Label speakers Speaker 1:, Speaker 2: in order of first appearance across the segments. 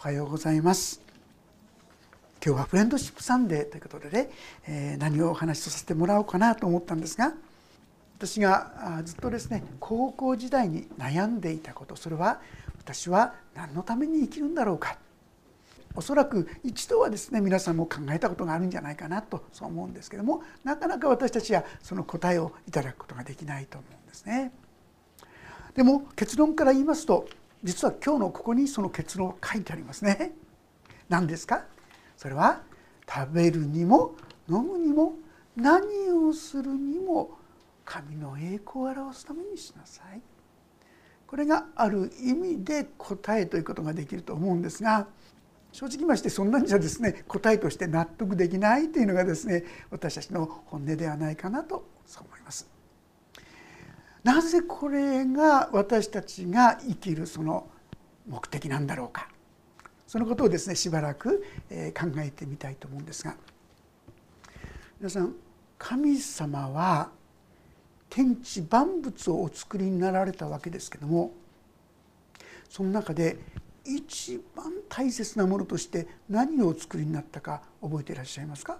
Speaker 1: おはようございます今日はフレンドシップサンデーということでね、え、何をお話しさせてもらおうかなと思ったんですが私がずっとですね高校時代に悩んでいたことそれは私は何のために生きるんだろうかおそらく一度はですね皆さんも考えたことがあるんじゃないかなとそう思うんですけどもなかなか私たちはその答えをいただくことができないと思うんですね。でも結論から言いますと実は今日のここにその結論書いてありますね。何ですか？それは食べるにも飲むにも何をするにも神の栄光を表すためにしなさい。これがある意味で答えということができると思うんですが正直ましてそんなんじゃですね答えとして納得できないというのがですね私たちの本音ではないかなとそう思います。なぜこれが私たちが生きるその目的なんだろうか。そのことをですねしばらく考えてみたいと思うんですが。皆さん神様は天地万物をお作りになられたわけですけどもその中で一番大切なものとして何をお作りになったか覚えていらっしゃいますか？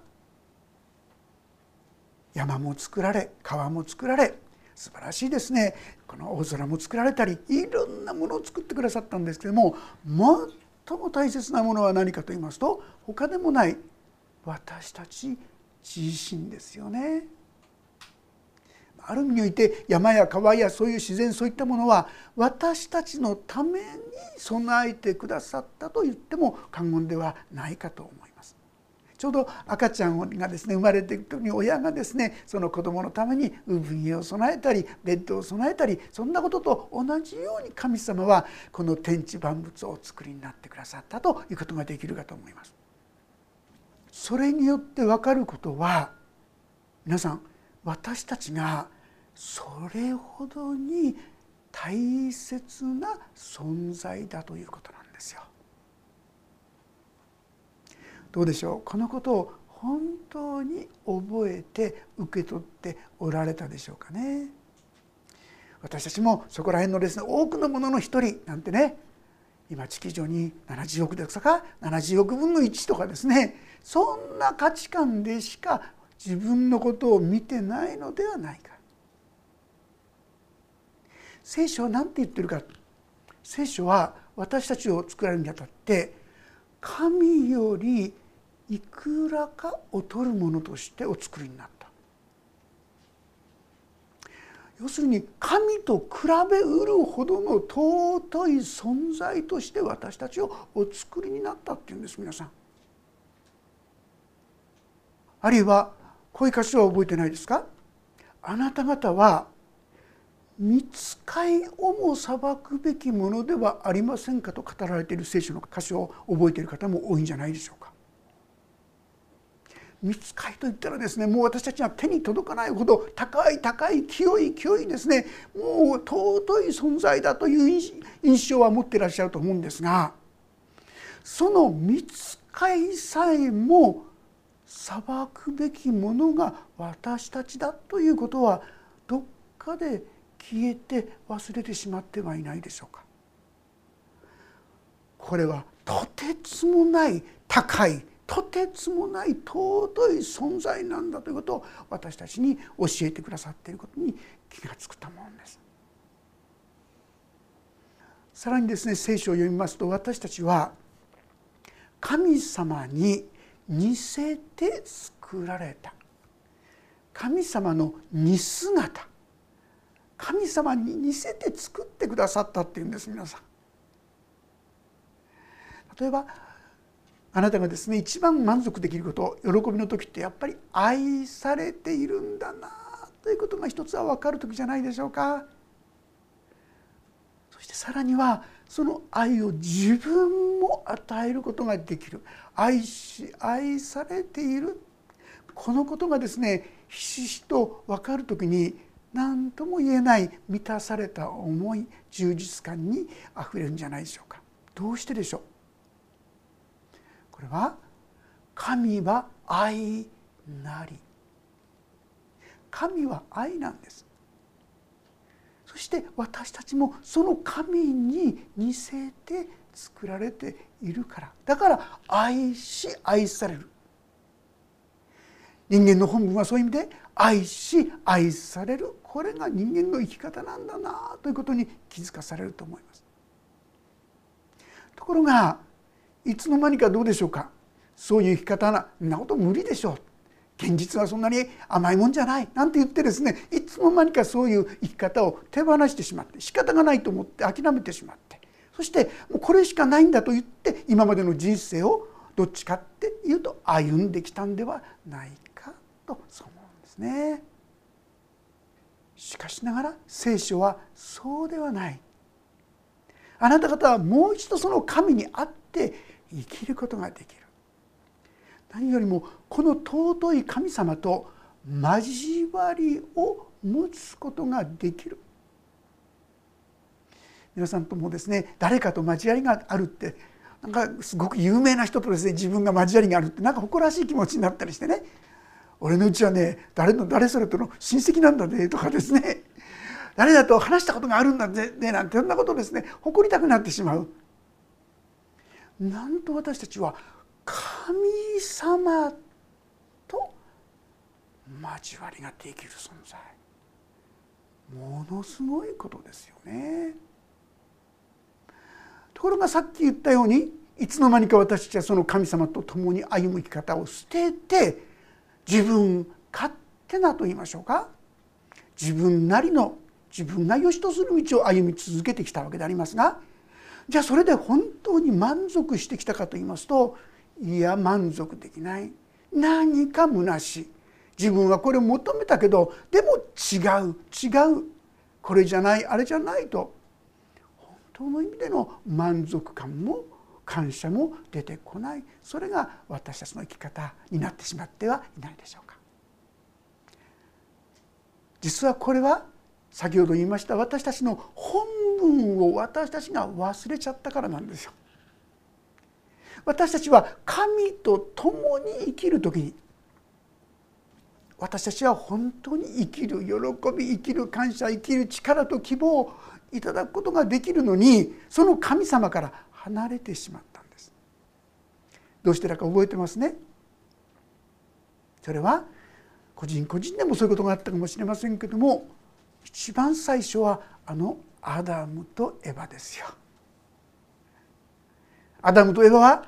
Speaker 1: 山も作られ川も作られ素晴らしいですねこの大空も作られたりいろんなものを作ってくださったんですけども最も大切なものは何かと言いますと他でもない私たち自身ですよね。ある意味において山や川やそういう自然そういったものは私たちのために備えてくださったと言っても過言ではないかと思います。ちょうど赤ちゃんがですね生まれていく時に親がですねその子供のために産湯を備えたりベッドを備えたりそんなことと同じように神様はこの天地万物をお作りになってくださったということができるかと思います。それによって分かることは皆さん私たちがそれほどに大切な存在だということなんですよ。どうでしょう？このことを本当に覚えて受け取っておられたでしょうかね。私たちもそこら辺のですね多くのものの一人なんてね今地球上に70億ですか？70億分の1とかですねそんな価値観でしか自分のことを見てないのではないか。聖書は何て言ってるか？聖書は私たちを作られるにあたって神よりいくらか劣るものとしてお作りになった要するに神と比べうるほどの尊い存在として私たちをお作りになったっていうんです皆さん。あるいはこういう歌詞は覚えてないですか？あなた方は見つかいをも裁くべきものではありませんかと語られている聖書の歌詞を覚えている方も多いんじゃないでしょうか。見つかりといったらですねもう私たちは手に届かないほど高い高い清い清いですねもう尊い存在だという印象は持っていらっしゃると思うんですがその見つかりさえも裁くべきものが私たちだということはどっかで消えて忘れてしまってはいないでしょうか。これはとてつもない高いとてつもない尊い存在なんだということを私たちに教えてくださっていることに気が付くと思うんです。さらにですね聖書を読みますと私たちは神様に似せて作られた神様の似姿神様に似せて作ってくださったっていうんです皆さん。例えばあなたがですね一番満足できること喜びの時ってやっぱり愛されているんだなということが一つは分かる時じゃないでしょうか。そしてさらにはその愛を自分も与えることができる愛し愛されているこのことがですねひしひしと分かる時に何とも言えない満たされた思い充実感にあふれるんじゃないでしょうか。どうしてでしょう。これは神は愛なり。神は愛なんです。そして私たちもその神に似せて作られているから。だから愛し愛される。人間の本文はそういう意味で愛し愛される。これが人間の生き方なんだなということに気づかされると思います。ところがいつの間にかどうでしょうか。そういう生き方ななこと無理でしょう。現実はそんなに甘いもんじゃない。なんて言ってですねいつの間にかそういう生き方を手放してしまって仕方がないと思って諦めてしまって。そしてもうこれしかないんだと言って今までの人生をどっちかっていうと歩んできたんではないかとそう思うんですね。しかしながら聖書はそうではない。あなた方はもう一度その神にあって生きることができる。何よりもこの尊い神様と交わりを持つことができる皆さんともですね誰かと交わりがあるってなんかすごく有名な人とですね自分が交わりがあるってなんか誇らしい気持ちになったりしてね俺のうちはね誰の誰それとの親戚なんだねとかですね誰だと話したことがあるんだねなんてそんなことをですね誇りたくなってしまう。なんと私たちは神様と交わりができる存在ものすごいことですよね。ところがさっき言ったようにいつの間にか私たちはその神様と共に歩む生き方を捨てて自分勝手なと言いましょうか？自分なりの自分が良しとする道を歩み続けてきたわけでありますがじゃあそれで本当に満足してきたかと言いますといや満足できない。何か虚しい。自分はこれを求めたけどでも違う違う。これじゃないあれじゃないと。本当の意味での満足感も感謝も出てこないそれが私たちの生き方になってしまってはいないでしょうか。実はこれは先ほど言いました私たちの本分を私たちが忘れちゃったからなんですよ。私たちは神と共に生きる時に私たちは本当に生きる喜び生きる感謝生きる力と希望をいただくことができるのにその神様から離れてしまったんです。どうしてだか覚えてますね？それは個人個人でもそういうことがあったかもしれませんけども一番最初はあのアダムとエヴァですよ。アダムとエヴァは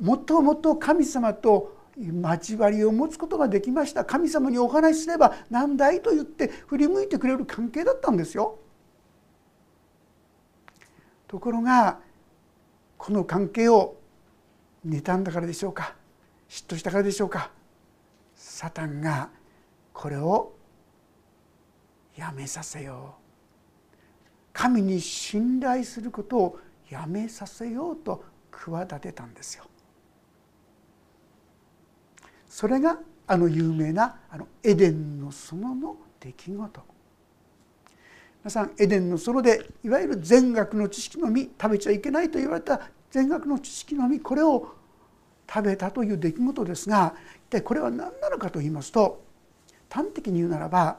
Speaker 1: もともと神様と交わりを持つことができました神様にお話しすれば何だいと言って振り向いてくれる関係だったんですよ。ところがこの関係を妬んだからでしょうか？嫉妬したからでしょうか？サタンがこれをやめさせよう。神に信頼することをやめさせようと企てたんですよ。それがあの有名なあのエデンの園の出来事。皆さんエデンの園でいわゆる善悪の知識の実食べちゃいけないと言われた善悪の知識の実これを食べたという出来事ですが一体これは何なのかと言いますと端的に言うならば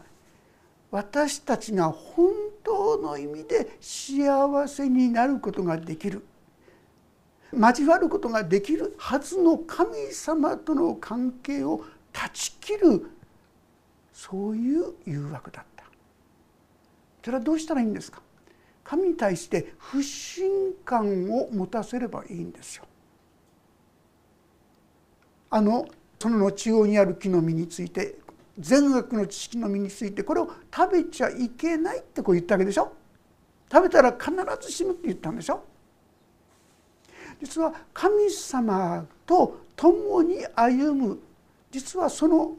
Speaker 1: 私たちが本当の意味で幸せになることができる。交わることができるはずの神様との関係を断ち切るそういう誘惑だった。それはどうしたらいいんですか？神に対して不信感を持たせればいいんですよ。あのその中央にある木の実について善悪の知識の実についてこれを食べちゃいけないってこう言ったわけでしょ？食べたら必ず死ぬって言ったんでしょ？実は神様と共に歩む実はその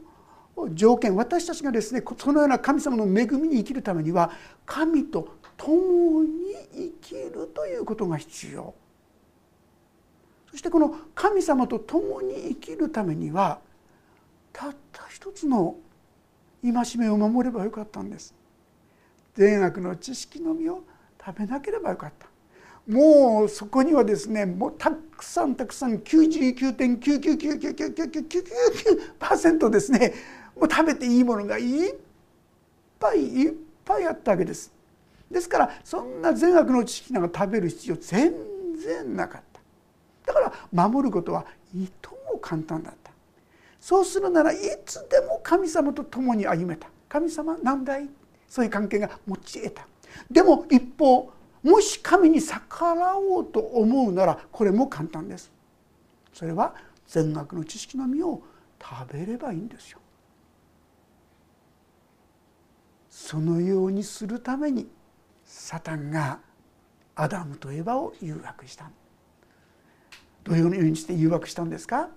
Speaker 1: 条件私たちがですねそのような神様の恵みに生きるためには神と共に生きるということが必要。そしてこの神様と共に生きるためにはたった一つの戒めを守ればよかったんです。善悪の知識の実を食べなければよかった。もうそこにはですねもうたくさんたくさん99.9999999%ですねもう食べていいものがいっぱいいっぱいあったわけです。ですからそんな善悪の知識なんか食べる必要全然なかった。だから守ることはいとも簡単だった。そうするならいつでも神様と共に歩めた。神様何だいそういう関係が持ち得た。でも一方もし神に逆らおうと思うならこれも簡単です。それは善悪の知識の実を食べればいいんですよ。そのようにするためにサタンがアダムとエバを誘惑したどういうふうにして誘惑したんですか？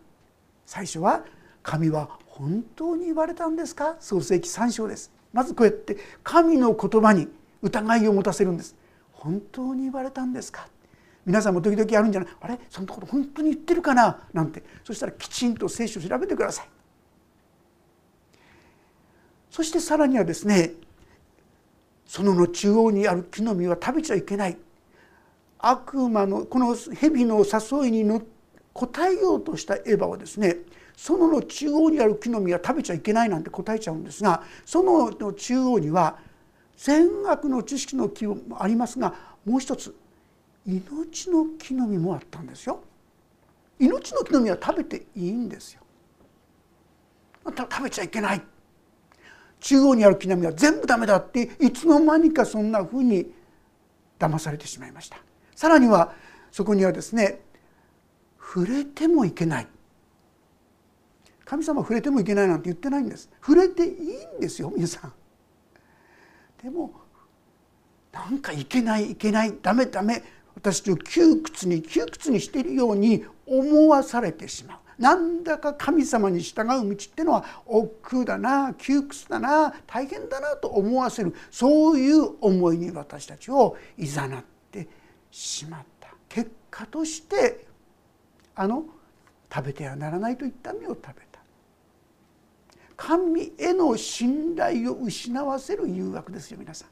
Speaker 1: 最初は神は本当に言われたんですか？創世記3章です。まずこうやって神の言葉に疑いを持たせるんです。本当に言われたんですか？皆さんも時々あるんじゃない？あれ？そんなこと本当に言ってるかな？なんて。そしたらきちんと聖書を調べてください。そしてさらにはですねそのの中央にある木の実は食べちゃいけない悪魔のこの蛇の誘いにの答えようとしたエヴァはですねそのの中央にある木の実は食べちゃいけないなんて答えちゃうんですがそのの中央には善悪の知識の木もありますがもう一つ命の木の実もあったんですよ。命の木の実は食べていいんですよ。食べちゃいけない中央にある木の実は全部ダメだっていつの間にかそんなふうに騙されてしまいました。さらにはそこにはですね触れてもいけない。神様触れてもいけないなんて言ってないんです。触れていいんですよ皆さん。でもなんかいけないいけないダメダメ私を窮屈に窮屈にしているように思わされてしまう。なんだか神様に従う道ってのは億劫だな窮屈だな大変だなと思わせるそういう思いに私たちをいざなってしまった結果としてあの食べてはならないといった実を食べた神への信頼を失わせる誘惑ですよ皆さん。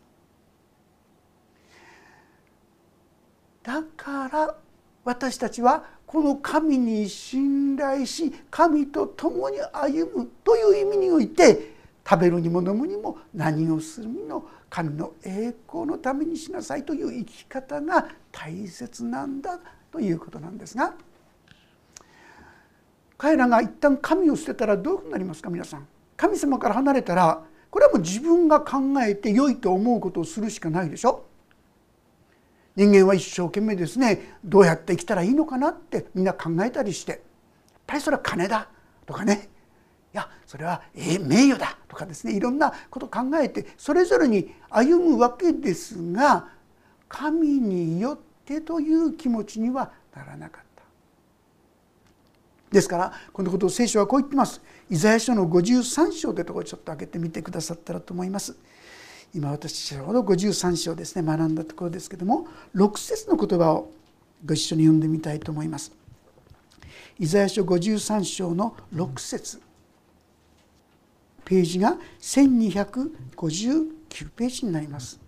Speaker 1: だから私たちはこの神に信頼し神と共に歩むという意味において食べるにも飲むにも何をするにも神の栄光のためにしなさいという生き方が大切なんだということなんですが彼らが一旦神を捨てたらどういうふうになりますか皆さん。神様から離れたらこれはもう自分が考えて良いと思うことをするしかないでしょ。人間は一生懸命ですねどうやって生きたらいいのかなってみんな考えたりしてやっぱりそれは金だとかねいやそれは名誉だとかですねいろんなことを考えてそれぞれに歩むわけですが神によってという気持ちにはならなかった。ですからこのことを聖書はこう言ってます。イザヤ書の53章というところちょっと開けてみてくださったらと思います。今私ちょうど53章ですね学んだところですけども6節の言葉をご一緒に読んでみたいと思います。イザヤ書53章の6節ページが1259ページになります。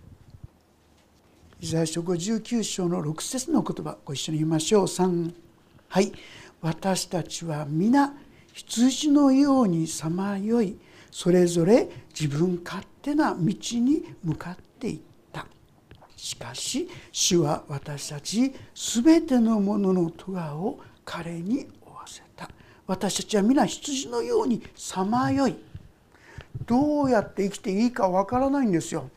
Speaker 1: イザヤ書59章の6節の言葉ご一緒に読みましょう。3はい私たちは皆羊のようにさまよいそれぞれ自分勝手な道に向かっていった。しかし主は私たち全てのものの咎を彼に負わせた。私たちは皆羊のようにさまよい。どうやって生きていいかわからないんですよ。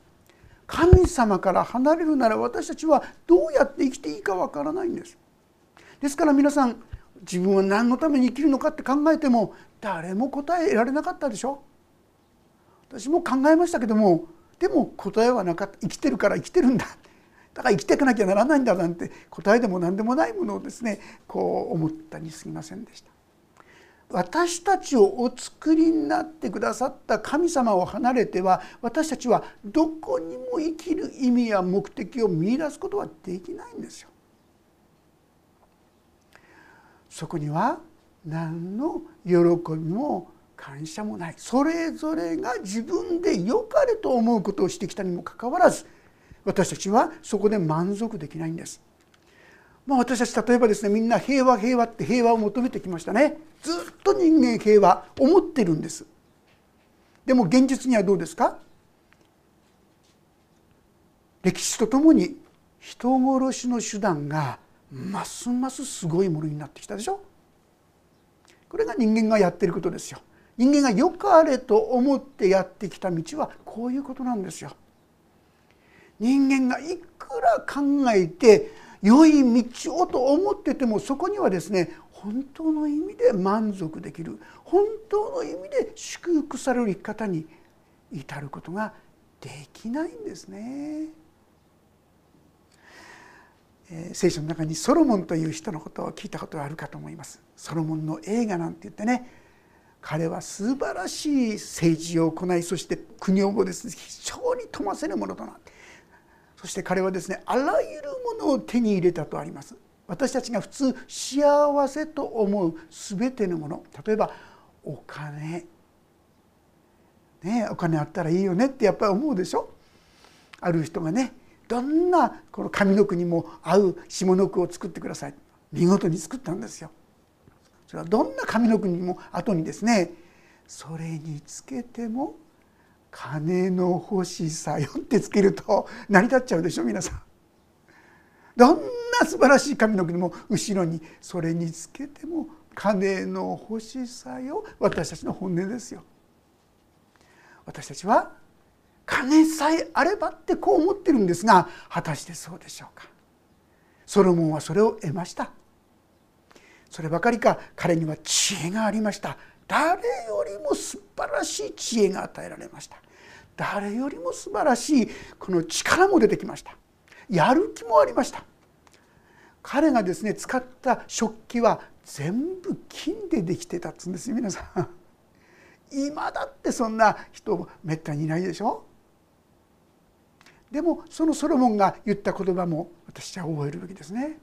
Speaker 1: 神様から離れるなら私たちはどうやって生きていいかわからないんです。ですから皆さん自分は何のために生きるのかって考えても誰も答えられなかったでしょ。私も考えましたけどもでも答えはなかった生きてるから生きてるんだだから生きていかなきゃならないんだなんて答えでも何でもないものをですねこう思ったにすぎませんでした。私たちをお作りになってくださった神様を離れては私たちはどこにも生きる意味や目的を見いだすことはできないんですよ。そこには何の喜びも感謝もない。それぞれが自分で良かれと思うことをしてきたにもかかわらず私たちはそこで満足できないんです。まあ、私たち例えばですねみんな平和平和って平和を求めてきましたね。ずっと人間平和思ってるんです。でも現実にはどうですか？歴史とともに人殺しの手段がますますすごいものになってきたでしょ。これが人間がやってることですよ。人間が良かれと思ってやってきた道はこういうことなんですよ人間がいくら考えて良い道をと思っててもそこにはですね本当の意味で満足できる本当の意味で祝福される生き方に至ることができないんですね。えー、聖書の中にソロモンという人のことを聞いたことがあるかと思います。ソロモンの映画なんて言ってね彼は素晴らしい政治を行いそして国をもですね非常に富ませるものとなってそして彼はですねあらゆるものを手に入れたとあります。私たちが普通幸せと思う全てのもの例えばお金。ねお金あったらいいよねってやっぱり思うでしょ？ある人がねどんなこの上の句にも合う下の句を作ってください。見事に作ったんですよ。れはどんな上の句にも後にですねそれにつけても金の欲しさよってつけると成り立っちゃうでしょ皆さん。どんな素晴らしい髪の毛でも後ろにそれにつけても金の欲しさよ私たちの本音ですよ。私たちは金さえあればってこう思ってるんですが果たしてそうでしょうかソロモンはそれを得ましたそればかりか彼には知恵がありました。誰よりも素晴らしい知恵が与えられました。誰よりも素晴らしいこの力も出てきました。やる気もありました。彼がですね使った食器は全部金でできてたっつうんですよ皆さん。今だってそんな人めったにいないでしょ。でもそのソロモンが言った言葉も私は覚えるべきですね。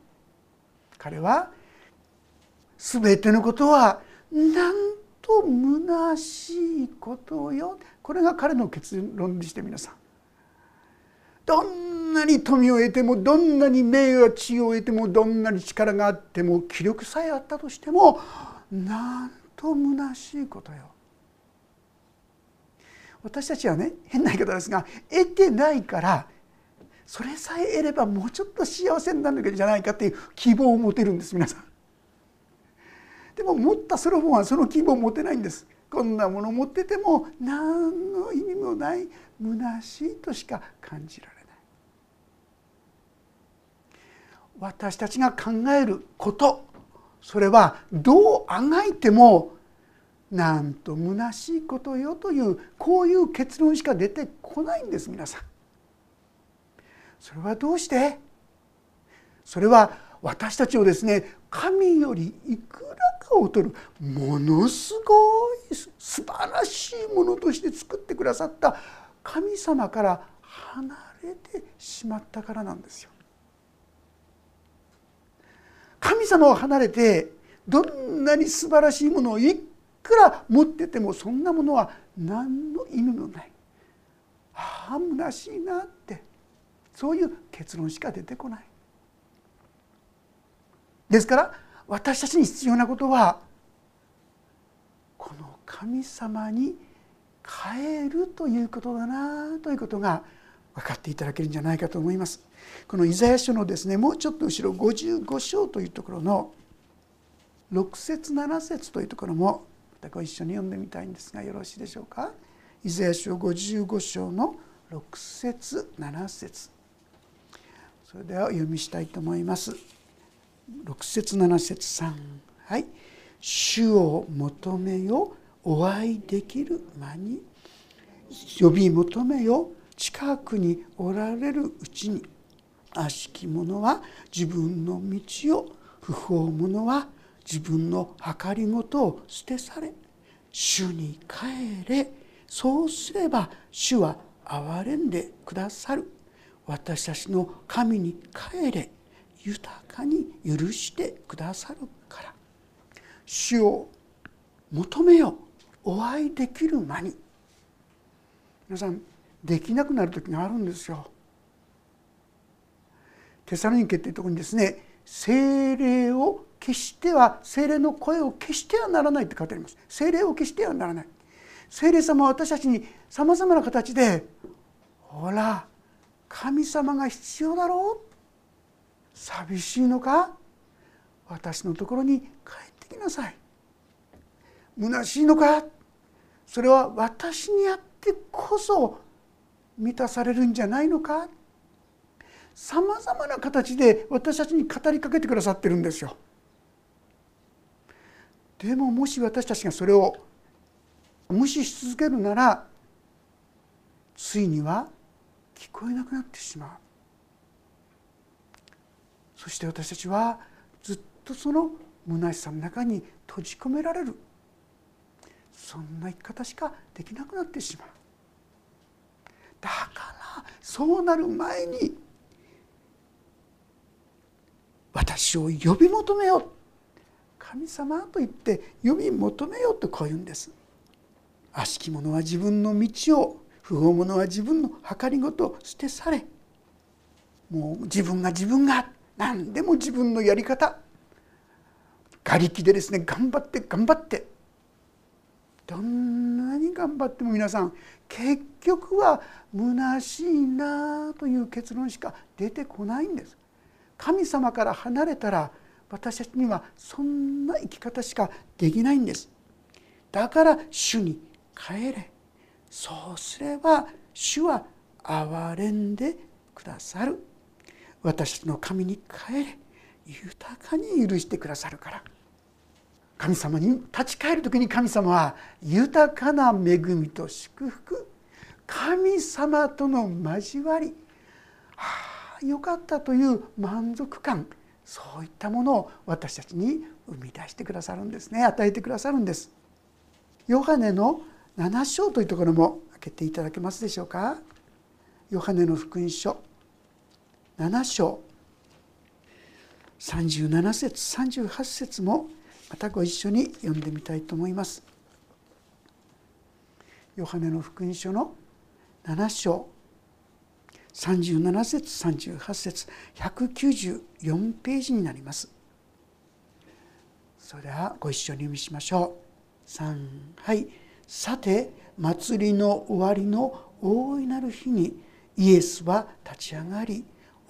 Speaker 1: 彼は全てのことはなんと虚しいことよこれが彼の結論でして皆さんどんなに富を得てもどんなに名誉や地位を得てもどんなに力があっても気力さえあったとしてもなんと虚しいことよ。私たちはね変な言い方ですが得てないからそれさえ得ればもうちょっと幸せになるんじゃないかっていう希望を持てるんです皆さん。でも持ったソロモンはその希望を持てないんです。こんなもの持ってても何の意味もない虚しいとしか感じられない私たちが考えることそれはどうあがいてもなんと虚しいことよというこういう結論しか出てこないんです皆さん。それはどうして？それは私たちをですね神よりいくらかを取るものすごい素晴らしいものとして作ってくださった神様から離れてしまったからなんですよ。神様を離れてどんなに素晴らしいものをいくら持っててもそんなものは何の意味もない。ああ虚しいなってそういう結論しか出てこない。ですから私たちに必要なことはこの神様に変えるということだなということが分かっていただけるんじゃないかと思います。このイザヤ書のですねもうちょっと後ろ55章というところの6節7節というところもまたご一緒に読んでみたいんですがよろしいでしょうか？イザヤ書55章の6節7節それではお読みしたいと思います。6節7節3はい「主を求めよお会いできる間に呼び求めよ近くにおられるうちに悪しき者は自分の道を不法者は自分の計りごとを捨て去れ主に帰れ。そうすれば主は憐れんでくださる。私たちの神に帰れ。豊かに許してくださるから。主を求めよお会いできる間に。皆さんできなくなる時があるんですよ。テサロニケっていうところにですね精霊を決しては精霊の声を消してはならないって書いてあります。精霊を消してはならない。精霊様は私たちにさまざまな形でほら神様が必要だろう寂しいのか？私のところに帰ってきなさい。虚しいのか？それは私にあってこそ満たされるんじゃないのか？さまざまな形で私たちに語りかけてくださってるんですよ。でももし私たちがそれを無視し続けるならついには聞こえなくなってしまう。そして私たちはずっとその虚しさの中に閉じ込められる。そんな生き方しかできなくなってしまう。だからそうなる前に私を呼び求めよう。神様と言って呼び求めようとこう言うんです。悪しき者は自分の道を不法者は自分の計りごとを捨て去れ。もう自分が自分が。何でも自分のやり方。瓦礫でですね頑張って頑張って。どんなに頑張っても皆さん結局は虚しいなという結論しか出てこないんです。神様から離れたら私たちにはそんな生き方しかできないんです。だから主に帰れ。そうすれば主は憐れんでくださる。私たちの神に帰れ豊かに許してくださるから。神様に立ち返る時に神様は豊かな恵みと祝福神様との交わり。ああよかったという満足感。そういったものを私たちに生み出してくださるんですね。与えてくださるんです。ヨハネの7章というところも開けていただけますでしょうか。ヨハネの福音書。7章37節38節もまたご一緒に読んでみたいと思います。ヨハネの福音書の7章37節38節194ページになります。それではご一緒に読みしましょう。3はいさて祭りの終わりの大いなる日にイエスは立ち上がり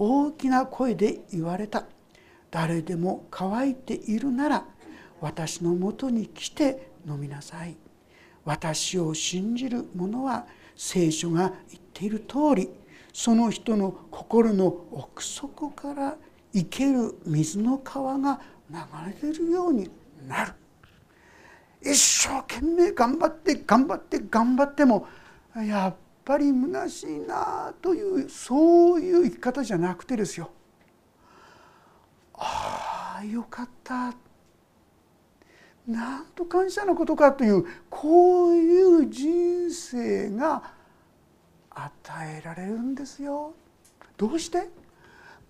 Speaker 1: 大きな声で言われた。誰でも乾いているなら私のもとに来て飲みなさい。私を信じる者は聖書が言っている通りその人の心の奥底から生ける水の川が流れてるようになる。一生懸命頑張って頑張って頑張ってもやっぱり虚しいなというそういう生き方じゃなくてですよ。ああよかった。なんと感謝のことかというこういう人生が与えられるんですよ。どうして？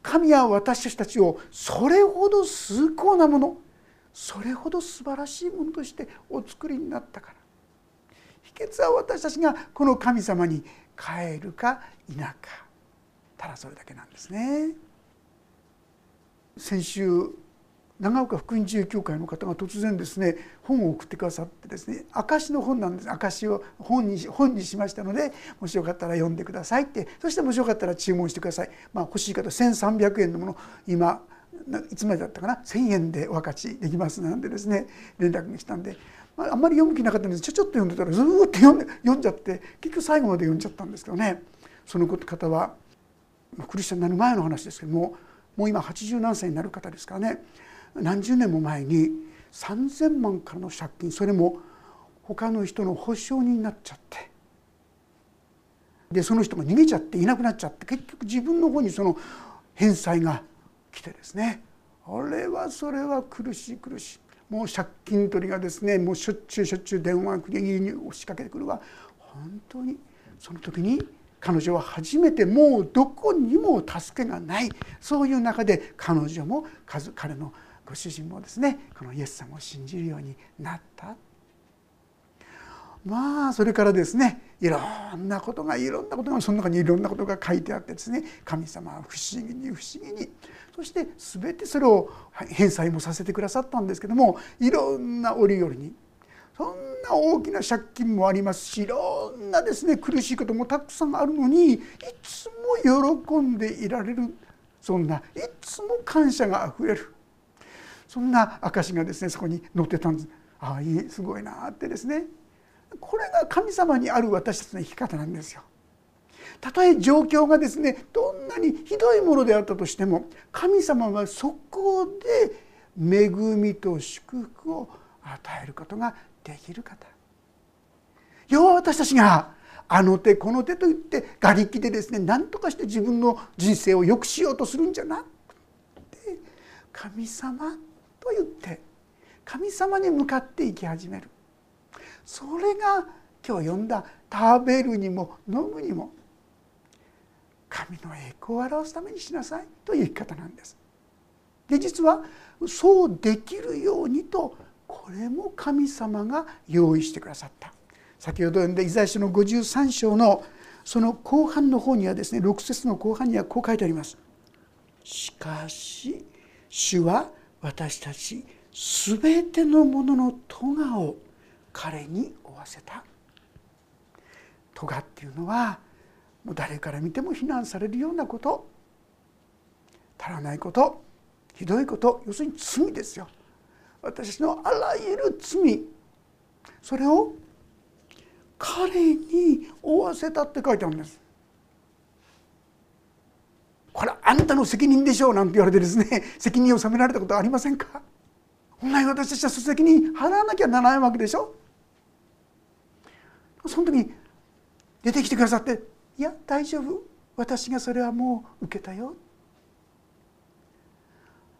Speaker 1: 神は私たちをそれほど崇高なものそれほど素晴らしいものとしてお作りになったから。秘訣は私たちがこの神様に帰るか否か。ただそれだけなんですね。先週長岡福音自由協会の方が突然ですね本を送ってくださってですね証の本なんです。証を本に本にしましたのでもしよかったら読んでくださいって。そしてもしよかったら注文してください、まあ、欲しい方1,300円のもの今いつまでだったかな？1,000円でお分かちできますなんでですね連絡にしたんで、あ、んまり読む気なかったんです。ちょちょっと読んでたらずっと読んで読んじゃって結局最後まで読んじゃったんですけどね。その方はクリスチャンになる前の話ですけどももう今80何歳になる方ですからね。何十年も前に3,000万からの借金それも他の人の保証人になっちゃって。でその人が逃げちゃっていなくなっちゃって結局自分の方にその返済が来てですね。あれはそれは苦しい苦しい。もう借金取りがですねもうしょっちゅうしょっちゅう電話家に押しかけてくるわ本当にその時に彼女は初めてもうどこにも助けがないそういう中で彼女も彼のご主人もですねこのイエス様を信じるようになった。まあそれからですねいろんなことがいろんなことがその中にいろんなことが書いてあってですね神様は不思議に不思議に。そして全てそれを返済もさせてくださったんですけどもいろんな折々にそんな大きな借金もありますしいろんなですね苦しいこともたくさんあるのにいつも喜んでいられるそんないつも感謝があふれる。そんな証がですねそこに載ってたんです。ああいいすごいなってですね。これが神様にある私たちの生き方なんですよ。たとえ状況がですねどんなにひどいものであったとしても神様はそこで恵みと祝福を与えることができる方要は私たちがあの手この手と言って瓦礫でですね何とかして自分の人生を良くしようとするんじゃなくて神様と言って神様に向かって生き始めるそれが今日読んだ食べるにも飲むにも神の栄光を表すためにしなさいという生き方なんです。で実はそうできるようにとこれも神様が用意してくださった先ほど読んだイザヤ書の53章のその後半の方にはですね6節の後半にはこう書いてあります。しかし主は私たち全てのものの咎を彼に負わせた。咎っていうのはもう誰から見ても非難されるようなこと。足らないこと。ひどいこと。要するに罪ですよ。私のあらゆる罪。それを彼に負わせたって書いてあるんです。これあんたの責任でしょう。なんて言われてですね。責任を責められたことありませんか。本来私たちはその責任払わなきゃならないわけでしょ。その時に出てきてくださって「いや大丈夫。私がそれはもう受けたよ」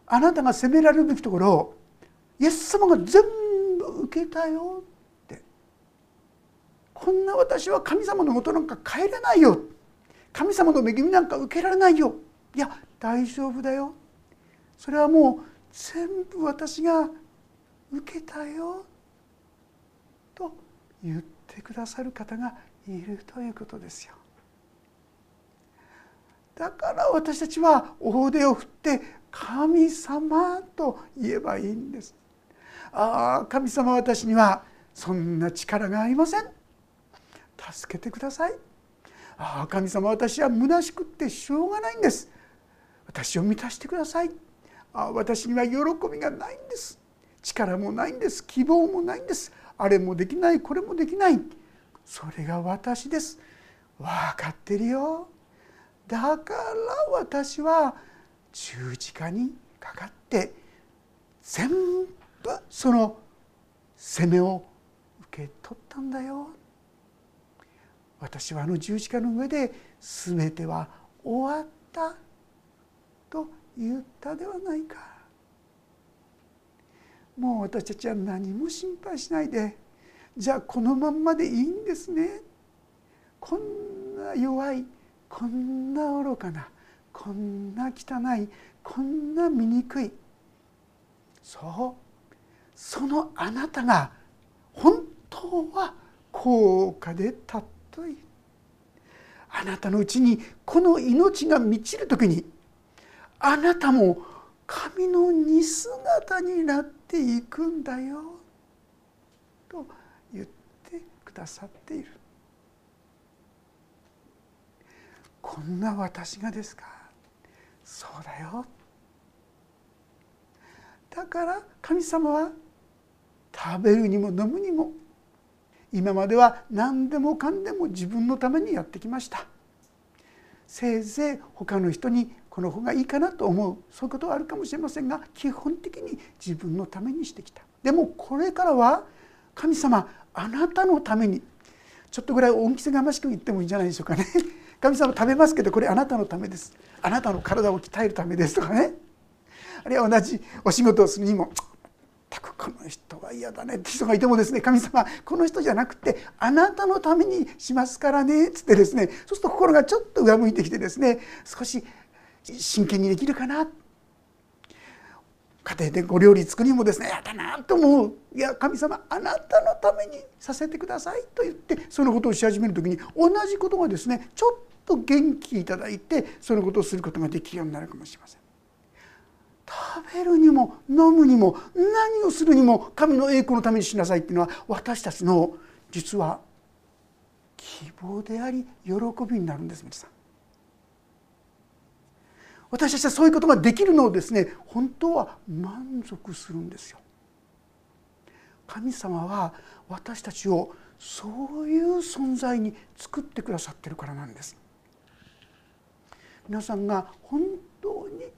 Speaker 1: あなたが責められるべきところをイエス様が全部受けたよって。こんな私は神様のもとなんか帰れないよ。神様の恵みなんか受けられないよ。いや大丈夫だよ。それはもう全部私が受けたよ。と言ってくださる方がいるということですよ。だから私たちは大手を振って神様と言えばいいんです。ああ神様私にはそんな力がありません。助けてください。ああ神様私は虚しくってしょうがないんです。私を満たしてください。ああ私には喜びがないんです。力もないんです。希望もないんです。あれもできないこれもできない。それが私です。分かってるよ。だから私は十字架にかかって全部その責めを受け取ったんだよ。私はあの十字架の上で全ては終わったと言ったではないか。もう私たちは何も心配しないで。じゃあこのまんまでいいんですね。こんな弱いこんな愚かなこんな汚いこんな醜い。そう。そのあなたが本当は高価で尊いあなたのうちにこの命が満ちる時にあなたも神の似姿になっていくんだよ。と言ってくださっている。こんな私がですか？そうだよ。だから神様は食べるにも飲むにも今までは何でもかんでも自分のためにやってきました。せいぜい他の人にこの方がいいかなと思う。そういうことはあるかもしれませんが基本的に自分のためにしてきた。でもこれからは神様あなたのためにちょっとぐらい恩着せがましく言ってもいいんじゃないでしょうかね。神様食べますけどこれあなたのためです。あなたの体を鍛えるためですとかね。あるいは同じお仕事をするにも全くこの人は嫌だねって人がいてもですね神様この人じゃなくてあなたのためにしますからねっつってですね。そうすると心がちょっと上向いてきてですね少し真剣にできるかな？家庭でご料理作りもですねやだなと思ういや神様あなたのためにさせてくださいと言ってそのことをし始める時に同じことがですねちょっと元気いただいてそのことをすることができるようになるかもしれません。食べるにも飲むにも何をするにも神の栄光のためにしなさいっていうのは私たちの実は希望であり喜びになるんです皆さん。私たちはそういうことができるのをですね本当は満足するんですよ。神様は私たちをそういう存在に作ってくださってるからなんです皆さんが本当に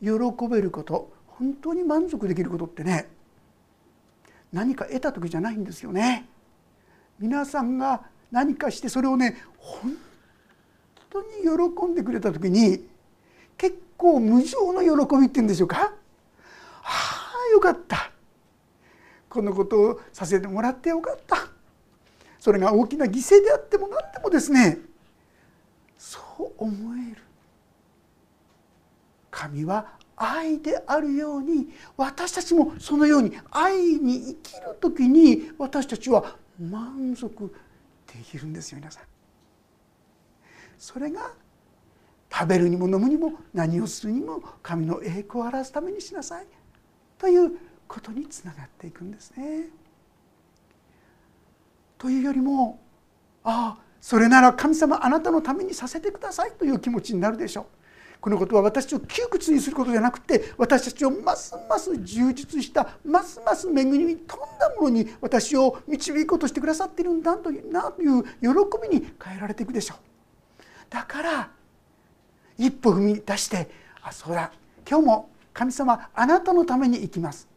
Speaker 1: 喜べること本当に満足できることってね何か得た時じゃないんですよね皆さんが何かしてそれをね本当に喜んでくれた時に結構無常の喜びっていうんでしょうか？はあよかった。このことをさせてもらってよかった。それが大きな犠牲であっても何でもですね。そう思える。神は愛であるように私たちもそのように愛に生きる時に私たちは満足できるんですよ皆さん。それが食べるにも飲むにも何をするにも神の栄光を表すためにしなさいということにつながっていくんですね。というよりもああそれなら神様あなたのためにさせてくださいという気持ちになるでしょう。このことは私たちを窮屈にすることじゃなくて私たちをますます充実したますます恵みに富んだものに私を導こうとしてくださっているんだというなという喜びに変えられていくでしょう。だから一歩踏み出してあそうだ。今日も神様あなたのために生きます。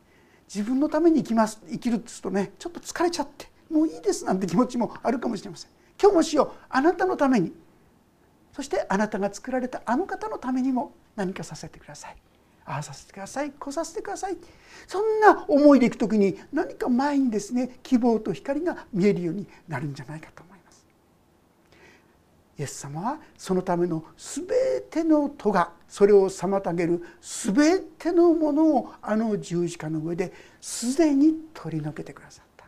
Speaker 1: 自分のために生きます。生きるって言うとねちょっと疲れちゃってもういいですなんて気持ちもあるかもしれません。今日もしようあなたのために。そしてあなたが作られたあの方のためにも何かさせてください。ああさせてください。こさせてください。そんな思いでいく時に何か前にですね希望と光が見えるようになるんじゃないかと。イエス様はそのための全ての戸がそれを妨げる全てのものをあの十字架の上ですでに取り除けてくださった。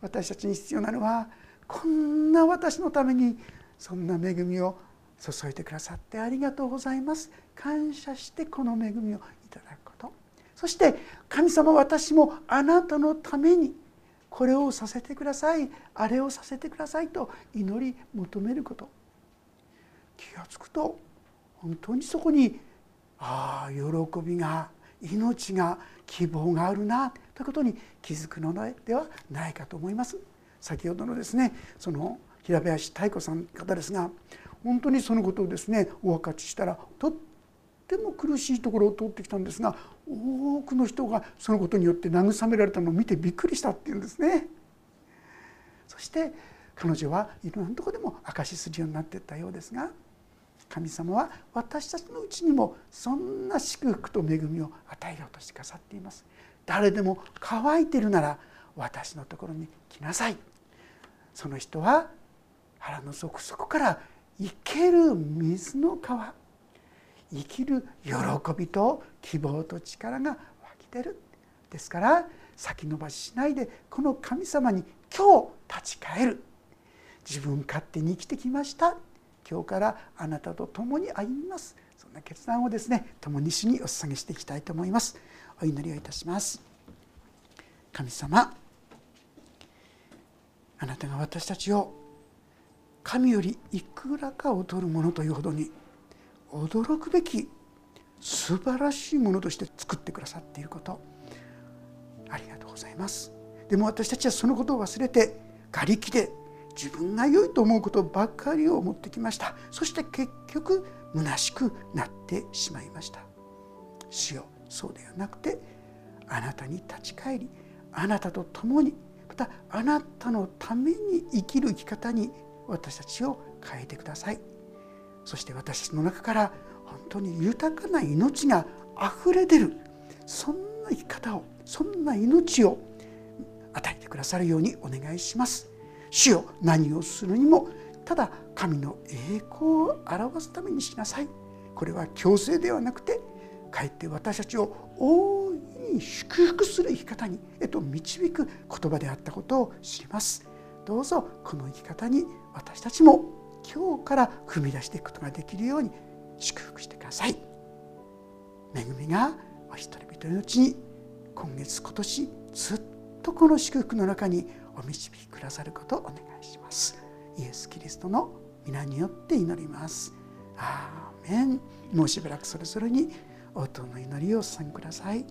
Speaker 1: 私たちに必要なのはこんな私のためにそんな恵みを注いでくださってありがとうございます。感謝してこの恵みをいただくこと。そして神様私もあなたのためにこれをさせてくださいあれをさせてくださいと祈り求めること気が付くと本当にそこにああ喜びが命が希望があるなということに気づくのではないかと思います。先ほどのですねその平林妙子さん方ですが本当にそのことをですねお分かちしたらとっても苦しいところを通ってきたんですが多くの人がそのことによって慰められたのを見てびっくりしたっていうんですね。そして彼女はいろんなとこでも証しするようになっていったようですが神様は私たちのうちにもそんな祝福と恵みを与えようとしてくださっています。誰でも乾いてるなら私のところに来なさい。その人は腹の底底から生ける水の川生きる喜びと希望と力が湧き出る。ですから先延ばししないでこの神様に今日立ち返る。自分勝手に生きてきました。今日からあなたと共に歩みます。そんな決断をですね共に主にお捧げしていきたいと思います。お祈りをいたします。神様あなたが私たちを神よりいくらか劣るものというほどに驚くべき素晴らしいものとして作ってくださっていること。ありがとうございます。でも私たちはそのことを忘れて瓦礫で自分が良いと思うことばかりを持ってきました。そして結局虚しくなってしまいました。主よそうではなくてあなたに立ち返りあなたと共にまたあなたのために生きる生き方に私たちを変えてください。そして私たちの中から本当に豊かな命があふれ出るそんな生き方をそんな命を与えてくださるようにお願いします。主よ何をするにもただ神の栄光を表すためにしなさい。これは強制ではなくてかえって私たちを大いに祝福する生き方にへと導く言葉であったことを知ります。どうぞこの生き方に私たちも今日から踏み出していくことができるように祝福してください。恵みがお一人一人のうちに今月今年ずっとこの祝福の中にお導きくださることをお願いします。イエス・キリストの皆によって祈ります。アーメン。もうしばらくそれぞれに応答の祈りをお捧げください。